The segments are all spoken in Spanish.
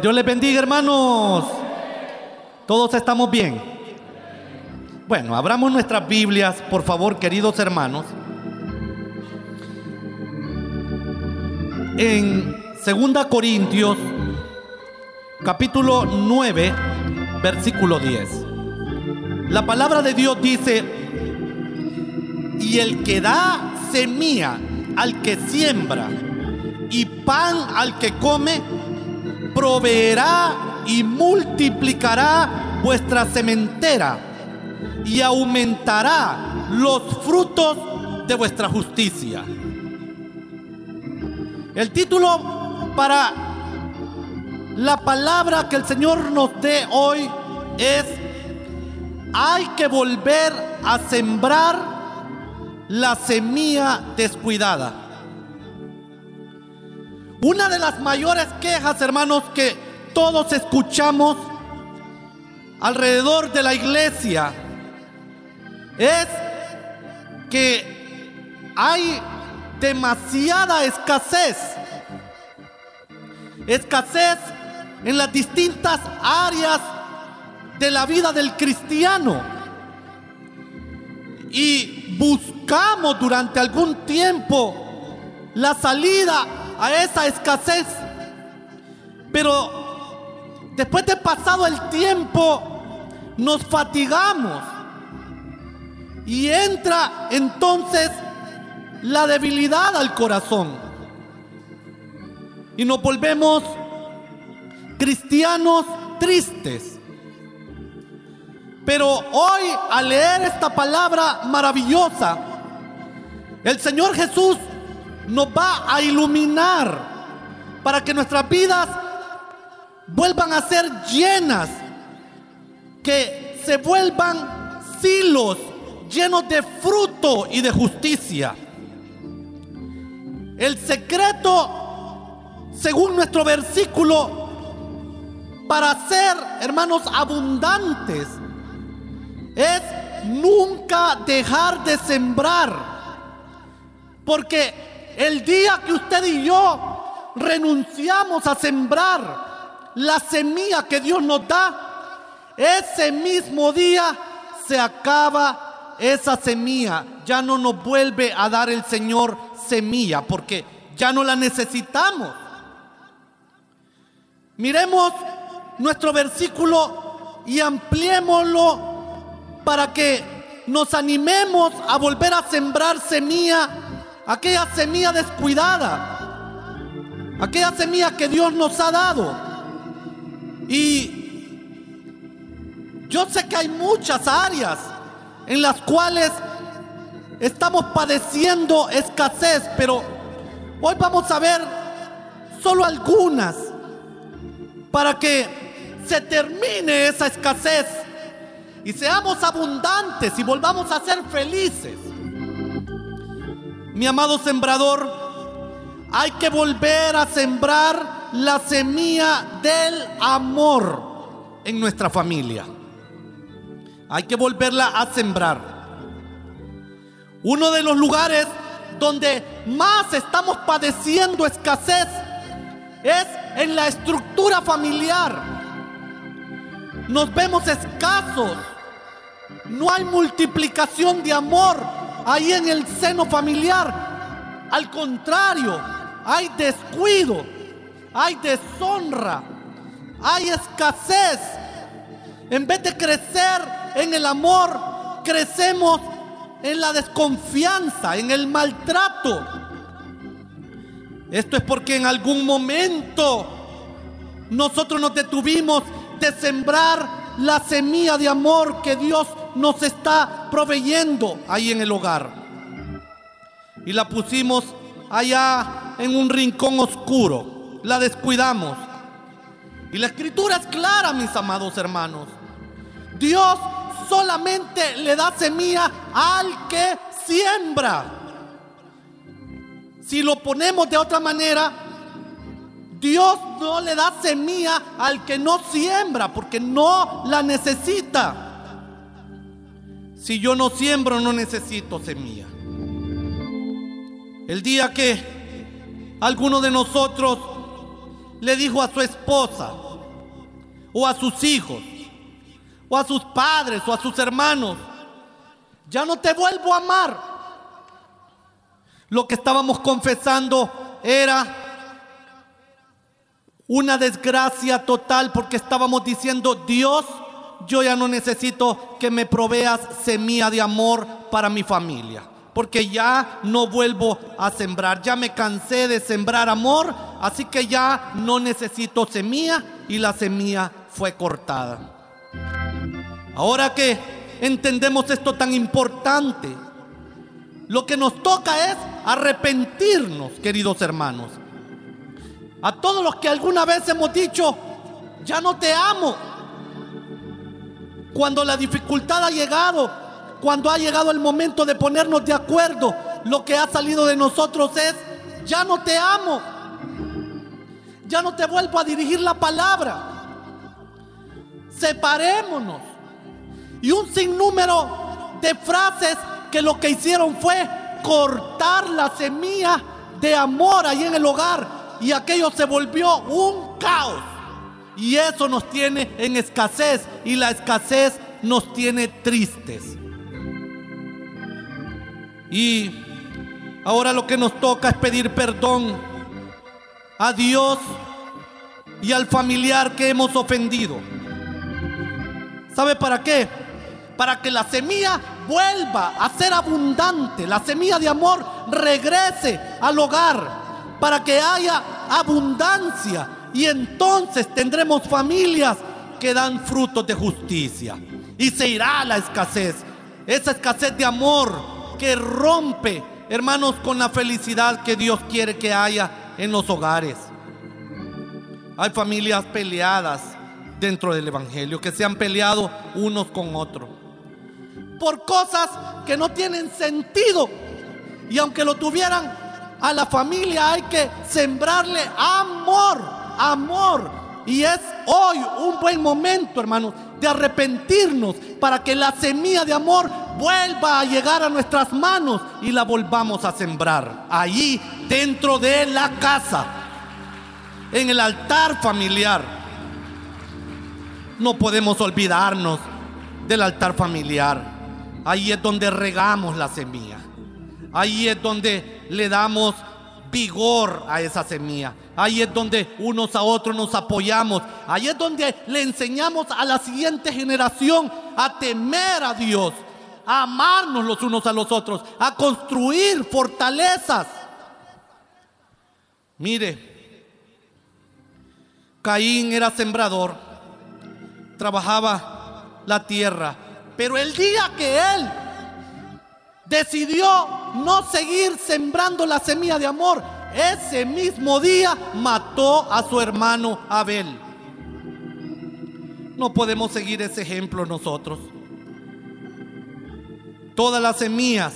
Dios les bendiga, hermanos. Todos estamos bien. Bueno, abramos nuestras Biblias, por favor, queridos hermanos. En 2 Corintios, capítulo 9, versículo 10. La palabra de Dios dice, y el que da semilla al que siembra y pan al que come, proveerá y multiplicará vuestra sementera y aumentará los frutos de vuestra justicia. El título para la palabra que el Señor nos dé hoy es, hay que volver a sembrar la semilla descuidada. Una de las mayores quejas, hermanos, que todos escuchamos alrededor de la iglesia es que hay demasiada escasez. Escasez en las distintas áreas de la vida del cristiano. Y buscamos durante algún tiempo la salida a esa escasez. Pero después de pasado el tiempo, nos fatigamos. Y entra entonces la debilidad al corazón. Y nos volvemos cristianos tristes. Pero hoy, al leer esta palabra maravillosa, el Señor Jesús nos va a iluminar para que nuestras vidas vuelvan a ser llenas, que se vuelvan silos llenos de fruto y de justicia. El secreto, según nuestro versículo, para ser, hermanos, abundantes, es nunca dejar de sembrar. Porque el día que usted y yo renunciamos a sembrar la semilla que Dios nos da, ese mismo día se acaba esa semilla. Ya no nos vuelve a dar el Señor semilla porque ya no la necesitamos. Miremos nuestro versículo y ampliémoslo para que nos animemos a volver a sembrar semilla aquella semilla descuidada, aquella semilla que Dios nos ha dado. Y yo sé que hay muchas áreas en las cuales estamos padeciendo escasez, pero hoy vamos a ver solo algunas para que se termine esa escasez y seamos abundantes y volvamos a ser felices. Mi amado sembrador, hay que volver a sembrar la semilla del amor en nuestra familia. Hay que volverla a sembrar. Uno de los lugares donde más estamos padeciendo escasez es en la estructura familiar. Nos vemos escasos. No hay multiplicación de amor ahí en el seno familiar. Al contrario, hay descuido, hay deshonra, hay escasez. En vez de crecer en el amor, crecemos en la desconfianza, en el maltrato. Esto es porque en algún momento nosotros nos detuvimos de sembrar la semilla de amor que Dios nos está proveyendo ahí en el hogar. Y la pusimos allá en un rincón oscuro. La descuidamos. Y la escritura es clara, mis amados hermanos. Dios solamente le da semilla al que siembra. Si lo ponemos de otra manera, Dios no le da semilla al que no siembra porque no la necesita. Si yo no siembro, no necesito semilla. El día que alguno de nosotros le dijo a su esposa, o a sus hijos o a sus padres o a sus hermanos, ya no te vuelvo a amar. Lo que estábamos confesando era una desgracia total porque estábamos diciendo, Dios, yo ya no necesito que me proveas semilla de amor para mi familia, porque ya no vuelvo a sembrar, ya me cansé de sembrar amor, así que ya no necesito semilla y la semilla fue cortada. Ahora que entendemos esto tan importante, lo que nos toca es arrepentirnos, queridos hermanos. A todos los que alguna vez hemos dicho, ya no te amo. Cuando la dificultad ha llegado, cuando ha llegado el momento de ponernos de acuerdo, lo que ha salido de nosotros es, ya no te amo. Ya no te vuelvo a dirigir la palabra. Separémonos. Y un sinnúmero de frases que lo que hicieron fue cortar la semilla de amor ahí en el hogar y aquello se volvió un caos. Y eso nos tiene en escasez y la escasez nos tiene tristes. Y ahora lo que nos toca es pedir perdón a Dios y al familiar que hemos ofendido. ¿Sabe para qué? Para que la semilla vuelva a ser abundante, la semilla de amor regrese al hogar, para que haya abundancia y entonces tendremos familias que dan frutos de justicia y se irá la escasez, esa escasez de amor que rompe, hermanos, con la felicidad que Dios quiere que haya en los hogares. Hay familias peleadas dentro del Evangelio, que se han peleado unos con otros por cosas que no tienen sentido. Y aunque lo tuvieran, a la familia hay que sembrarle amor, amor. Y es hoy un buen momento, hermanos, de arrepentirnos para que la semilla de amor vuelva a llegar a nuestras manos y la volvamos a sembrar allí dentro de la casa, en el altar familiar. No podemos olvidarnos del altar familiar. Ahí es donde regamos la semilla. Ahí es donde le damos vigor a esa semilla. Ahí es donde unos a otros nos apoyamos. Ahí es donde le enseñamos a la siguiente generación a temer a Dios, a amarnos los unos a los otros, a construir fortalezas. Mire, Caín era sembrador, trabajaba la tierra pero el día que él decidió no seguir sembrando la semilla de amor, ese mismo día mató a su hermano Abel. No podemos seguir ese ejemplo nosotros. Todas las semillas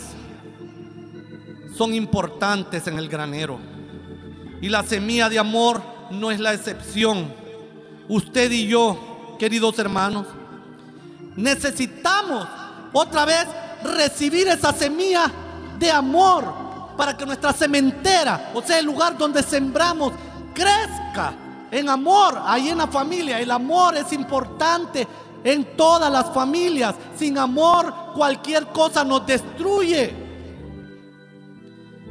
son importantes en el granero. Y la semilla de amor no es la excepción. Usted y yo, queridos hermanos, Necesitamos otra vez recibir esa semilla de amor para que nuestra cementera, o sea, el lugar donde sembramos, crezca en amor ahí en la familia. El amor es importante en todas las familias. Sin amor cualquier cosa nos destruye.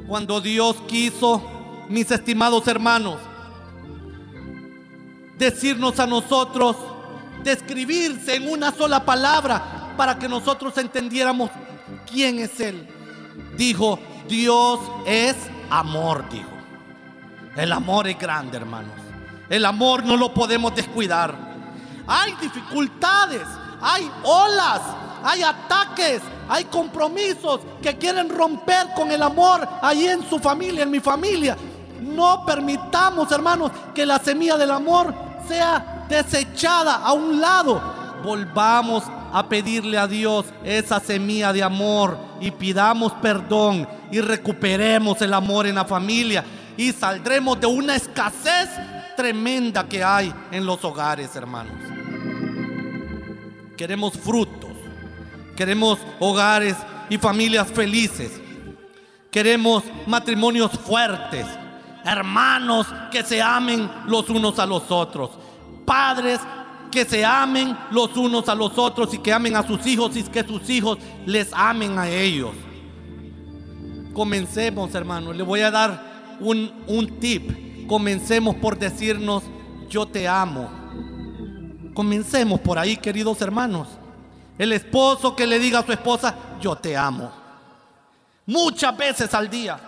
Cuando Dios quiso, mis estimados hermanos, decirnos a nosotros, describirse en una sola palabra para que nosotros entendiéramos quién es Él. Dijo, Dios es amor, dijo. El amor es grande, hermanos. El amor no lo podemos descuidar. Hay dificultades, hay olas, hay ataques, hay compromisos que quieren romper con el amor ahí en su familia, en mi familia. No permitamos, hermanos, que la semilla del amor sea desechada a un lado, volvamos a pedirle a Dios esa semilla de amor y pidamos perdón y recuperemos el amor en la familia y saldremos de una escasez tremenda que hay en los hogares, hermanos. Queremos frutos, queremos hogares y familias felices, queremos matrimonios fuertes, hermanos que se amen los unos a los otros padres que se amen los unos a los otros y que amen a sus hijos y que sus hijos les amen a ellos. Comencemos, hermanos. Le voy a dar un, un tip. Comencemos por decirnos, yo te amo. Comencemos por ahí, queridos hermanos. El esposo que le diga a su esposa, yo te amo. Muchas veces al día.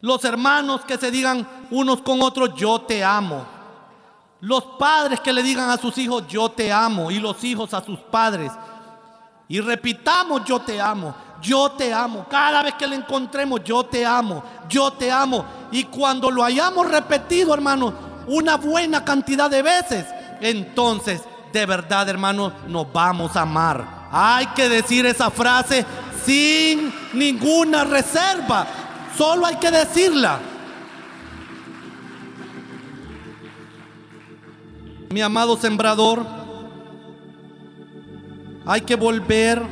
Los hermanos que se digan unos con otros, yo te amo. Los padres que le digan a sus hijos, yo te amo. Y los hijos a sus padres. Y repitamos, yo te amo. Yo te amo. Cada vez que le encontremos, yo te amo. Yo te amo. Y cuando lo hayamos repetido, hermano, una buena cantidad de veces, entonces de verdad, hermano, nos vamos a amar. Hay que decir esa frase sin ninguna reserva. Solo hay que decirla. Mi amado sembrador, hay que volver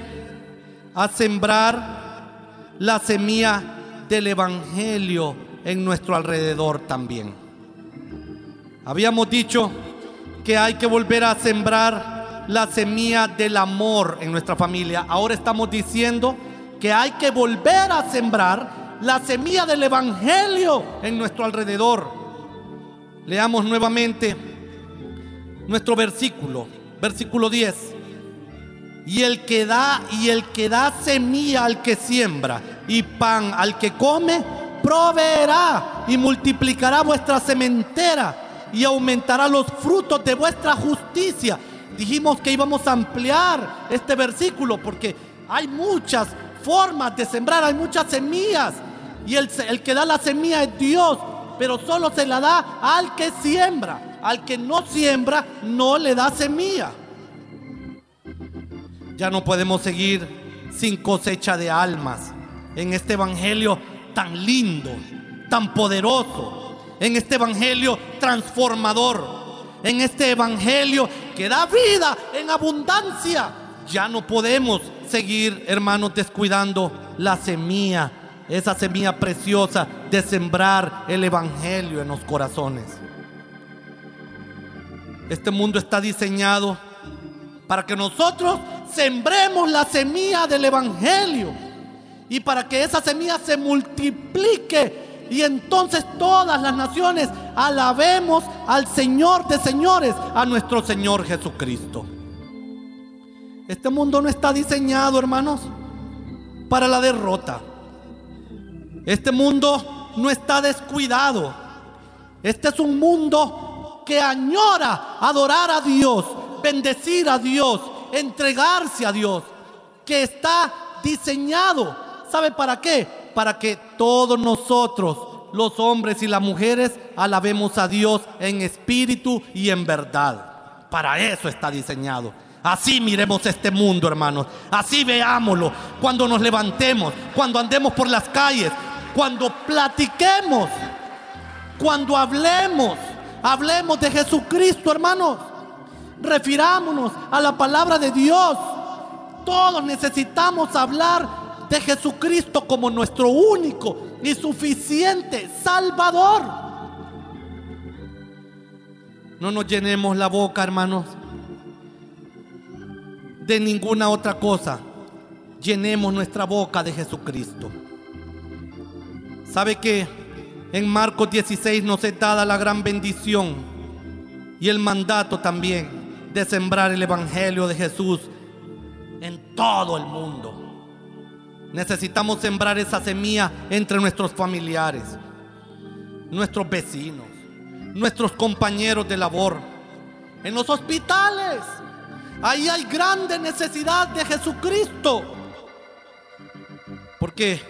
a sembrar la semilla del Evangelio en nuestro alrededor también. Habíamos dicho que hay que volver a sembrar la semilla del amor en nuestra familia. Ahora estamos diciendo que hay que volver a sembrar la semilla del Evangelio en nuestro alrededor. Leamos nuevamente nuestro versículo, versículo 10. Y el que da y el que da semilla al que siembra y pan al que come, proveerá y multiplicará vuestra sementera y aumentará los frutos de vuestra justicia. Dijimos que íbamos a ampliar este versículo porque hay muchas formas de sembrar, hay muchas semillas. Y el, el que da la semilla es Dios, pero solo se la da al que siembra. Al que no siembra, no le da semilla. Ya no podemos seguir sin cosecha de almas en este evangelio tan lindo, tan poderoso en este evangelio transformador, en este evangelio que da vida en abundancia. Ya no podemos seguir, hermanos, descuidando la semilla, esa semilla preciosa de sembrar el evangelio en los corazones. Este mundo está diseñado para que nosotros sembremos la semilla del evangelio y para que esa semilla se multiplique y entonces todas las naciones alabemos al Señor de señores, a nuestro Señor Jesucristo. Este mundo no está diseñado, hermanos, para la derrota. Este mundo no está descuidado. Este es un mundo que añora adorar a Dios, bendecir a Dios, entregarse a Dios, que está diseñado. ¿Sabe para qué? para que todos nosotros, los hombres y las mujeres, alabemos a Dios en espíritu y en verdad. Para eso está diseñado. Así miremos este mundo, hermanos. Así veámoslo. Cuando nos levantemos, cuando andemos por las calles, cuando platiquemos, cuando hablemos, hablemos de Jesucristo, hermanos. Refirámonos a la palabra de Dios. Todos necesitamos hablar de Jesucristo como nuestro único y suficiente Salvador. No nos llenemos la boca, hermanos, de ninguna otra cosa. Llenemos nuestra boca de Jesucristo. ¿Sabe que en Marcos 16 nos es dada la gran bendición y el mandato también de sembrar el Evangelio de Jesús en todo el mundo? Necesitamos sembrar esa semilla entre nuestros familiares, nuestros vecinos, nuestros compañeros de labor, en los hospitales. Ahí hay grande necesidad de Jesucristo. Porque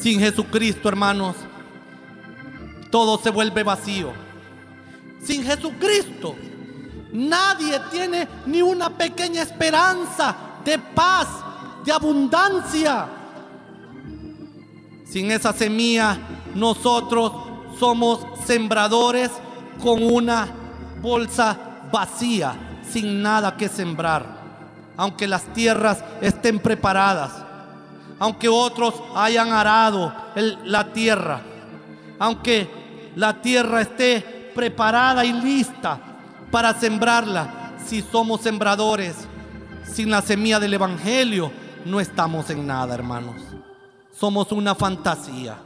sin Jesucristo, hermanos, todo se vuelve vacío. Sin Jesucristo, nadie tiene ni una pequeña esperanza de paz, de abundancia. Sin esa semilla, nosotros somos sembradores con una bolsa vacía, sin nada que sembrar. Aunque las tierras estén preparadas, aunque otros hayan arado la tierra, aunque la tierra esté preparada y lista para sembrarla. Si somos sembradores, sin la semilla del Evangelio, no estamos en nada, hermanos. Somos una fantasía.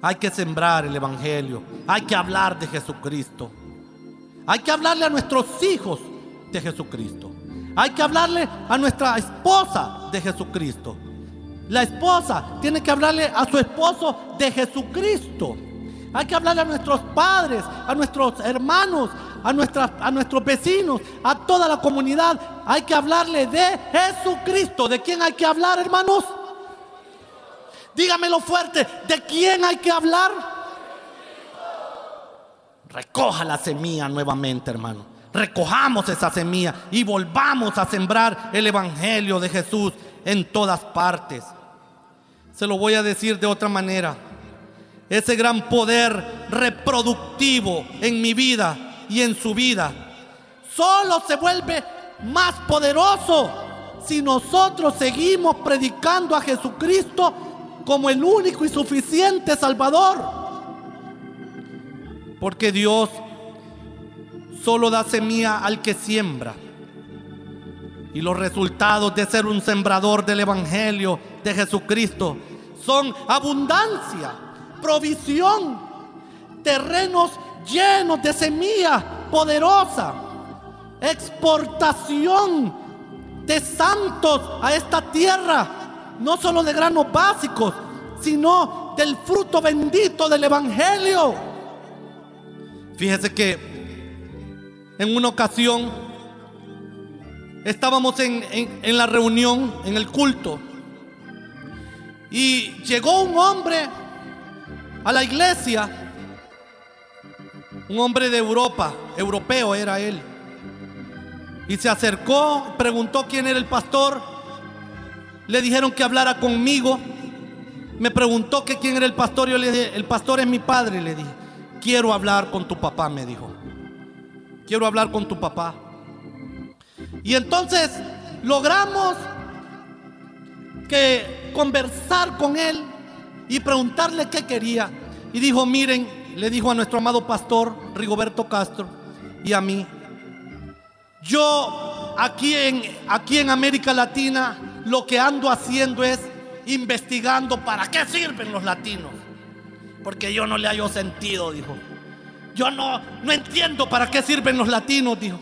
Hay que sembrar el Evangelio. Hay que hablar de Jesucristo. Hay que hablarle a nuestros hijos de Jesucristo. Hay que hablarle a nuestra esposa de Jesucristo. La esposa tiene que hablarle a su esposo de Jesucristo. Hay que hablarle a nuestros padres, a nuestros hermanos, a, a nuestros vecinos, a toda la comunidad. Hay que hablarle de Jesucristo. ¿De quién hay que hablar, hermanos? Dígamelo fuerte. ¿De quién hay que hablar? Recoja la semilla nuevamente, hermano. Recojamos esa semilla y volvamos a sembrar el Evangelio de Jesús en todas partes. Se lo voy a decir de otra manera. Ese gran poder reproductivo en mi vida y en su vida solo se vuelve más poderoso si nosotros seguimos predicando a Jesucristo como el único y suficiente Salvador. Porque Dios solo da semilla al que siembra. Y los resultados de ser un sembrador del Evangelio de Jesucristo son abundancia, provisión, terrenos llenos de semilla poderosa, exportación de santos a esta tierra, no solo de granos básicos, sino del fruto bendito del Evangelio. Fíjese que en una ocasión estábamos en, en, la reunión, en el culto, y llegó un hombre a la iglesia, un hombre de Europa, europeo era él, y se acercó, preguntó quién era el pastor, le dijeron que hablara conmigo, me preguntó que quién era el pastor, yo le dije, el pastor es mi padre, le dije, quiero hablar con tu papá, me dijo. Quiero hablar con tu papá. Y entonces logramos que conversar con él y preguntarle qué quería. Y dijo, miren, le dijo a nuestro amado pastor Rigoberto Castro y a mí, yo aquí en, aquí en América Latina lo que ando haciendo es investigando para qué sirven los latinos. Porque yo no le hallo sentido, dijo. Yo no, no entiendo para qué sirven los latinos, dijo.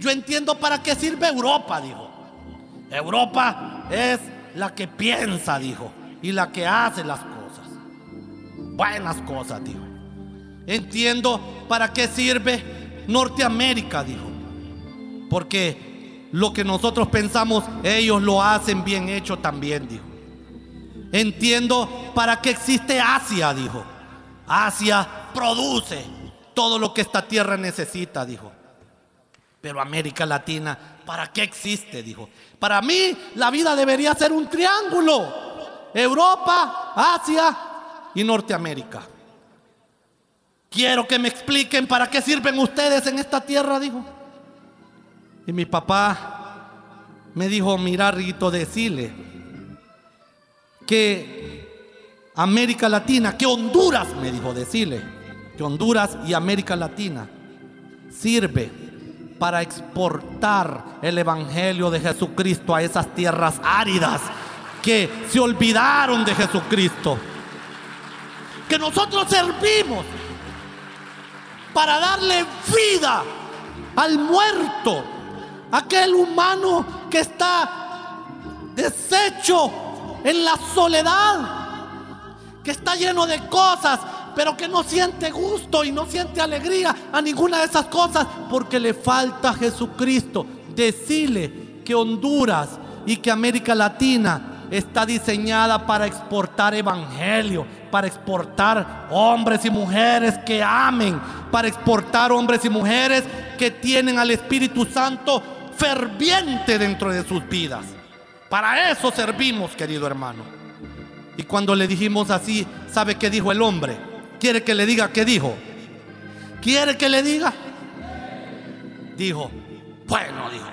Yo entiendo para qué sirve Europa, dijo. Europa es la que piensa, dijo, y la que hace las cosas. Buenas cosas, dijo. Entiendo para qué sirve Norteamérica, dijo. Porque lo que nosotros pensamos, ellos lo hacen bien hecho también, dijo. Entiendo para qué existe Asia, dijo. Asia produce todo lo que esta tierra necesita, dijo. Pero América Latina, ¿para qué existe? Dijo. Para mí la vida debería ser un triángulo. Europa, Asia y Norteamérica. Quiero que me expliquen para qué sirven ustedes en esta tierra, dijo. Y mi papá me dijo, mira, Rito, decirle que América Latina, que Honduras, me dijo, decirle Honduras y América Latina sirve para exportar el Evangelio de Jesucristo a esas tierras áridas que se olvidaron de Jesucristo. Que nosotros servimos para darle vida al muerto, aquel humano que está deshecho en la soledad, que está lleno de cosas pero que no siente gusto y no siente alegría a ninguna de esas cosas porque le falta Jesucristo. Decirle que Honduras y que América Latina está diseñada para exportar evangelio, para exportar hombres y mujeres que amen, para exportar hombres y mujeres que tienen al Espíritu Santo ferviente dentro de sus vidas. Para eso servimos, querido hermano. Y cuando le dijimos así, ¿sabe qué dijo el hombre? ¿Quiere que le diga qué dijo? ¿Quiere que le diga? Dijo, bueno, dijo,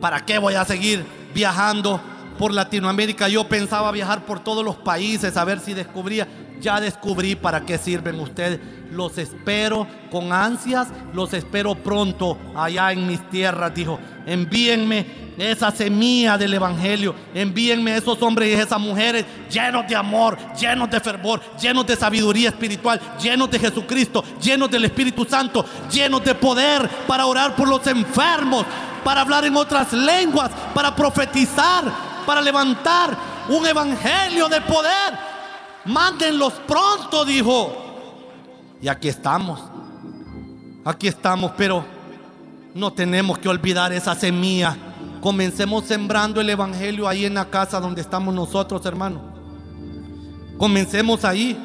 ¿para qué voy a seguir viajando por Latinoamérica? Yo pensaba viajar por todos los países a ver si descubría. ya descubrí para qué sirven ustedes. Los espero con ansias, los espero pronto allá en mis tierras, dijo. Envíenme esa semilla del Evangelio. Envíenme esos hombres y esas mujeres llenos de amor, llenos de fervor, llenos de sabiduría espiritual, llenos de Jesucristo, llenos del Espíritu Santo, llenos de poder para orar por los enfermos, para hablar en otras lenguas, para profetizar, para levantar un evangelio de poder. Mándenlos pronto, dijo. Y aquí estamos. Aquí estamos, pero no tenemos que olvidar esa semilla. Comencemos sembrando el Evangelio ahí en la casa donde estamos nosotros, hermano. Comencemos ahí,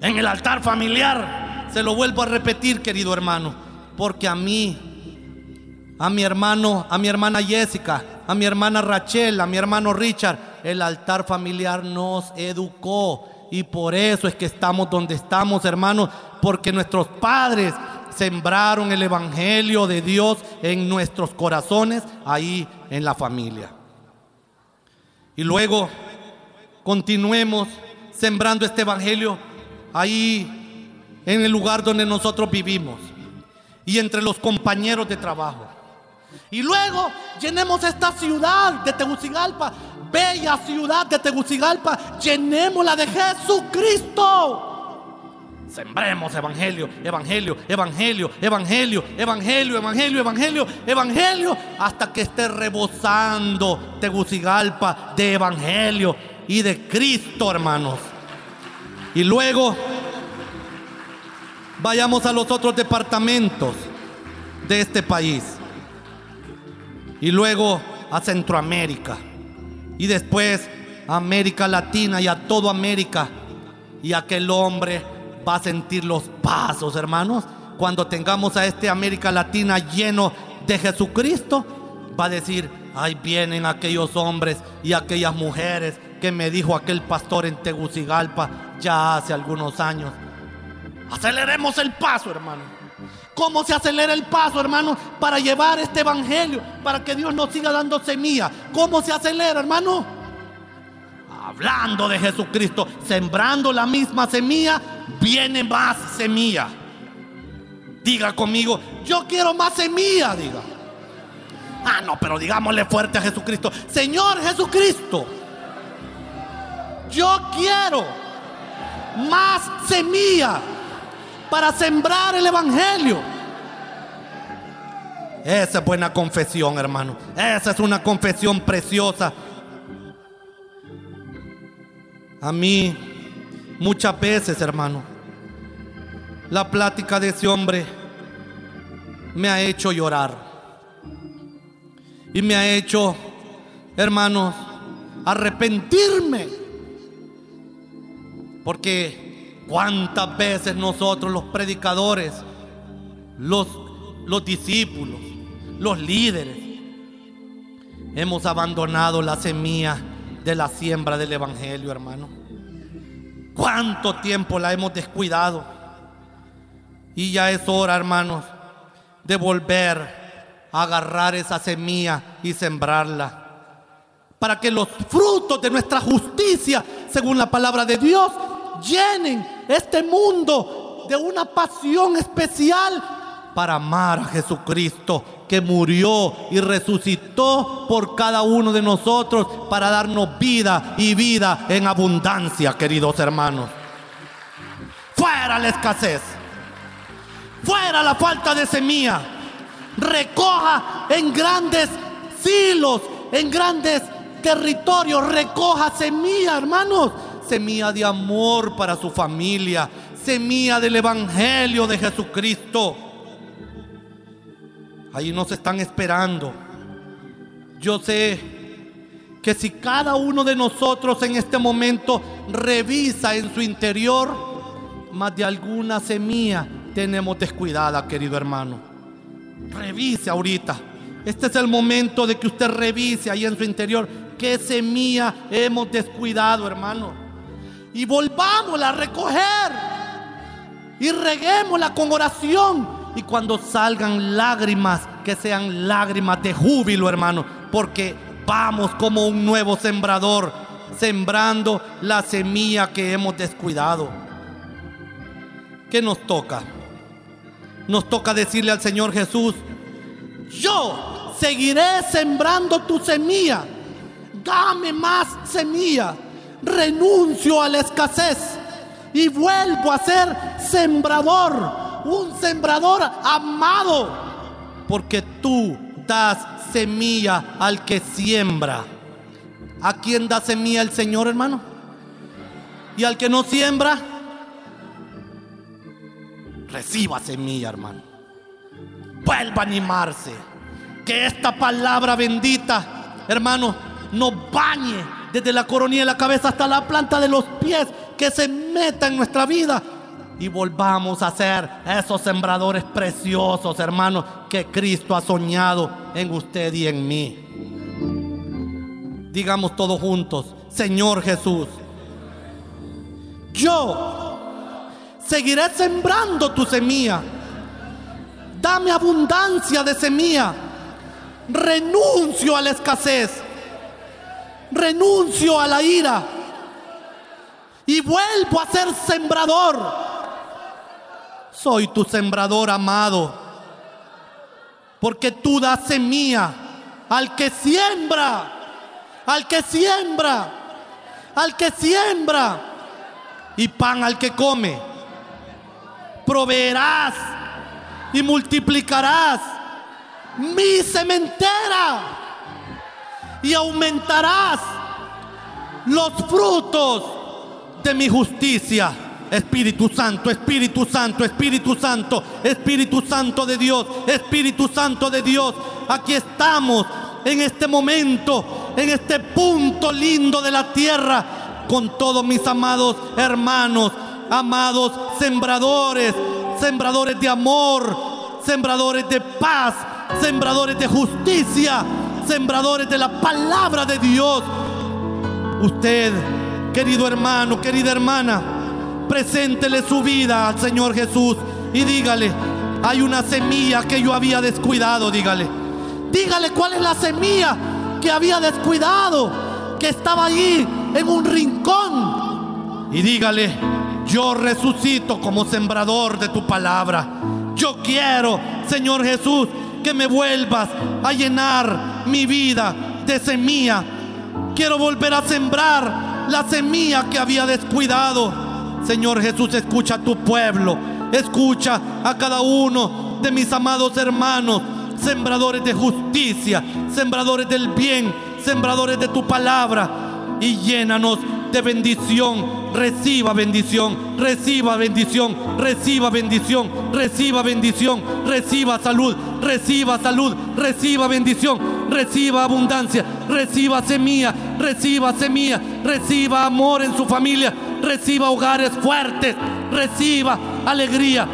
en el altar familiar. Se lo vuelvo a repetir, querido hermano, porque a mí, a mi hermano, a mi hermana Jessica, a mi hermana Rachel, a mi hermano Richard, el altar familiar nos educó. Y por eso es que estamos donde estamos, hermanos, porque nuestros padres sembraron el Evangelio de Dios en nuestros corazones, ahí en la familia. Y luego continuemos sembrando este Evangelio ahí en el lugar donde nosotros vivimos y entre los compañeros de trabajo. Y luego llenemos esta ciudad de Tegucigalpa, bella ciudad de Tegucigalpa, llenémosla de Jesucristo. Sembremos evangelio, evangelio, evangelio, evangelio, evangelio, evangelio, evangelio, evangelio, hasta que esté rebosando Tegucigalpa de evangelio y de Cristo, hermanos. Y luego vayamos a los otros departamentos de este país. Y luego a Centroamérica. Y después a América Latina y a toda América. Y aquel hombre va a sentir los pasos, hermanos. Cuando tengamos a este América Latina lleno de Jesucristo, va a decir, ahí vienen aquellos hombres y aquellas mujeres que me dijo aquel pastor en Tegucigalpa ya hace algunos años. Aceleremos el paso, hermano. ¿Cómo se acelera el paso, hermano, para llevar este evangelio, para que Dios nos siga dando semilla? ¿Cómo se acelera, hermano? Hablando de Jesucristo, sembrando la misma semilla viene más semilla. Diga conmigo, yo quiero más semilla, diga. Ah, no, pero digámosle fuerte a Jesucristo. Señor Jesucristo, yo quiero más semilla para sembrar el Evangelio. Esa es buena confesión, hermano. Esa es una confesión preciosa. A mí Muchas veces, hermano, la plática de ese hombre me ha hecho llorar. Y me ha hecho, hermanos, arrepentirme. Porque cuántas veces nosotros los predicadores, los, los discípulos, los líderes, hemos abandonado la semilla de la siembra del Evangelio, hermano. ¿Cuánto tiempo la hemos descuidado? Y ya es hora, hermanos, de volver a agarrar esa semilla y sembrarla. Para que los frutos de nuestra justicia, según la palabra de Dios, llenen este mundo de una pasión especial para amar a Jesucristo que murió y resucitó por cada uno de nosotros para darnos vida y vida en abundancia, queridos hermanos. Fuera la escasez, fuera la falta de semilla. Recoja en grandes silos, en grandes territorios, recoja semilla, hermanos. Semilla de amor para su familia, semilla del Evangelio de Jesucristo Ahí nos están esperando. Yo sé que si cada uno de nosotros en este momento revisa en su interior, más de alguna semilla tenemos descuidada, querido hermano. Revise ahorita. Este es el momento de que usted revise ahí en su interior qué semilla hemos descuidado, hermano. Y volvámosla a recoger. Y reguémosla con oración y cuando salgan lágrimas, que sean lágrimas de júbilo, hermano, porque vamos como un nuevo sembrador sembrando la semilla que hemos descuidado. ¿Qué nos toca? Nos toca decirle al Señor Jesús, yo seguiré sembrando tu semilla. Dame más semilla. Renuncio a la escasez y vuelvo a ser sembrador, un sembrador amado, porque tú das semilla al que siembra. ¿A quién da semilla el Señor, hermano? Y al que no siembra, reciba semilla, hermano. Vuelva a animarse. Que esta palabra bendita, hermano, nos bañe desde la coronilla de la cabeza hasta la planta de los pies, que se meta en nuestra vida y volvamos a ser esos sembradores preciosos, hermanos, que Cristo ha soñado en usted y en mí. Digamos todos juntos, Señor Jesús, yo seguiré sembrando tu semilla. Dame abundancia de semilla. Renuncio a la escasez. Renuncio a la ira. Y vuelvo a ser sembrador. Soy tu sembrador amado. Porque tú das semilla al que siembra. Al que siembra. Al que siembra. Y pan al que come. Proveerás y multiplicarás mi sementera y aumentarás los frutos de mi justicia. Espíritu Santo, Espíritu Santo, Espíritu Santo, Espíritu Santo de Dios, Espíritu Santo de Dios. Aquí estamos en este momento, en este punto lindo de la tierra, con todos mis amados hermanos, amados sembradores, sembradores de amor, sembradores de paz, sembradores de justicia, sembradores de la palabra de Dios. Usted, querido hermano, querida hermana, preséntele su vida al Señor Jesús y dígale, hay una semilla que yo había descuidado, dígale. Dígale cuál es la semilla que había descuidado, que estaba allí en un rincón. Y dígale, yo resucito como sembrador de tu palabra. Yo quiero, Señor Jesús, que me vuelvas a llenar mi vida de semilla. Quiero volver a sembrar la semilla que había descuidado. Señor Jesús, escucha a tu pueblo. Escucha a cada uno de mis amados hermanos, sembradores de justicia, sembradores del bien, sembradores de tu palabra. Y llénanos de bendición. Reciba bendición, reciba bendición, reciba bendición, reciba bendición, reciba salud, reciba salud, reciba bendición, reciba abundancia, reciba semilla, reciba semilla, reciba amor en su familia, reciba hogares fuertes, reciba alegría,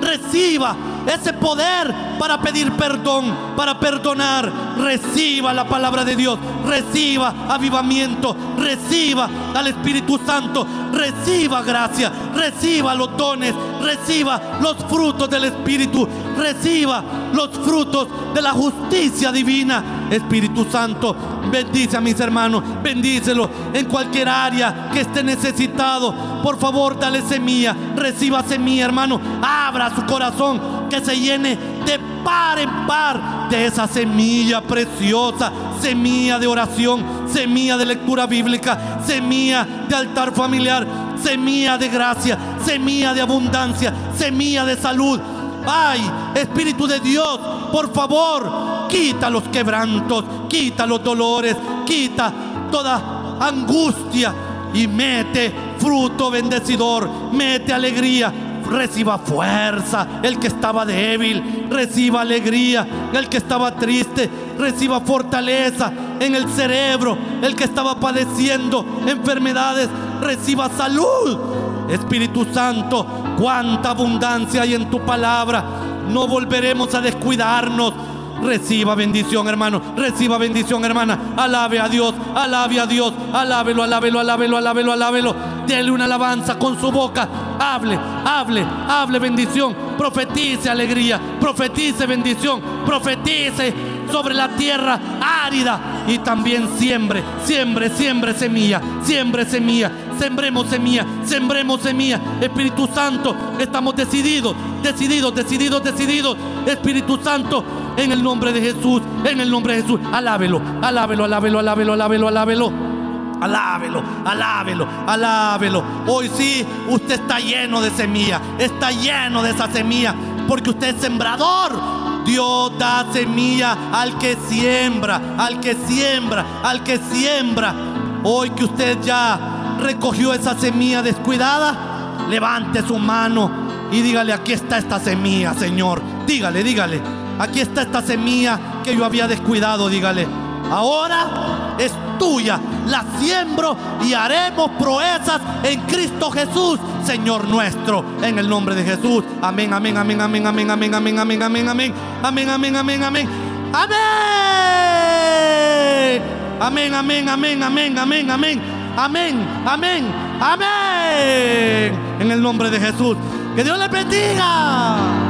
reciba ese poder para pedir perdón, para perdonar. Reciba la palabra de Dios, reciba avivamiento, reciba al Espíritu Santo, reciba gracia, reciba los dones, reciba los frutos del Espíritu, reciba los frutos de la justicia divina. Espíritu Santo, bendice a mis hermanos, bendícelo en cualquier área que esté necesitado. Por favor, dale semilla, reciba semilla, hermano. Abra su corazón, que se llene de par en par de esa semilla preciosa, semilla de oración, semilla de lectura bíblica, semilla de altar familiar, semilla de gracia, semilla de abundancia, semilla de salud. Ay, Espíritu de Dios, por favor, quita los quebrantos, quita los dolores, quita toda angustia y mete fruto bendecidor, mete alegría, reciba fuerza el que estaba débil, reciba alegría. El que estaba triste, reciba fortaleza en el cerebro, el que estaba padeciendo enfermedades, reciba salud. Espíritu Santo, cuánta abundancia hay en tu palabra. No volveremos a descuidarnos. Reciba bendición, hermano. Reciba bendición, hermana. Alabe a Dios, alabe a Dios. Alábelo, alábelo, alábelo, alábelo, alábelo. Dele una alabanza con su boca. Hable, hable, hable bendición. Profetice alegría. Profetice bendición. Profetice sobre la tierra árida y también siembre, siembre, siembre semilla, siembre semilla, sembremos semilla, sembremos semilla. Espíritu Santo, estamos decididos, decididos, decididos, decididos. Espíritu Santo, en el nombre de Jesús, en el nombre de Jesús, alábelo, alábelo, alábelo, alábelo, alábelo, alábelo. Alábelo, alábelo, alábelo. Hoy sí, usted está lleno de semilla, está lleno de esa semilla, porque usted es sembrador. Dios da semilla al que siembra, al que siembra, al que siembra. Hoy que usted ya recogió esa semilla descuidada, levante su mano y dígale, aquí está esta semilla, Señor. Dígale, dígale, aquí está esta semilla que yo había descuidado, dígale. Ahora es tuya, la siembro y haremos proezas en Cristo Jesús, Señor nuestro, en el nombre de Jesús. Amén, amén, amén, amén, amén, amén, amén, amén, amén, amén, amén, amén, amén, amén, amén. Amén, amén, amén, amén, amén, amén, amén, amén, amén. En el nombre de Jesús. Que Dios le bendiga.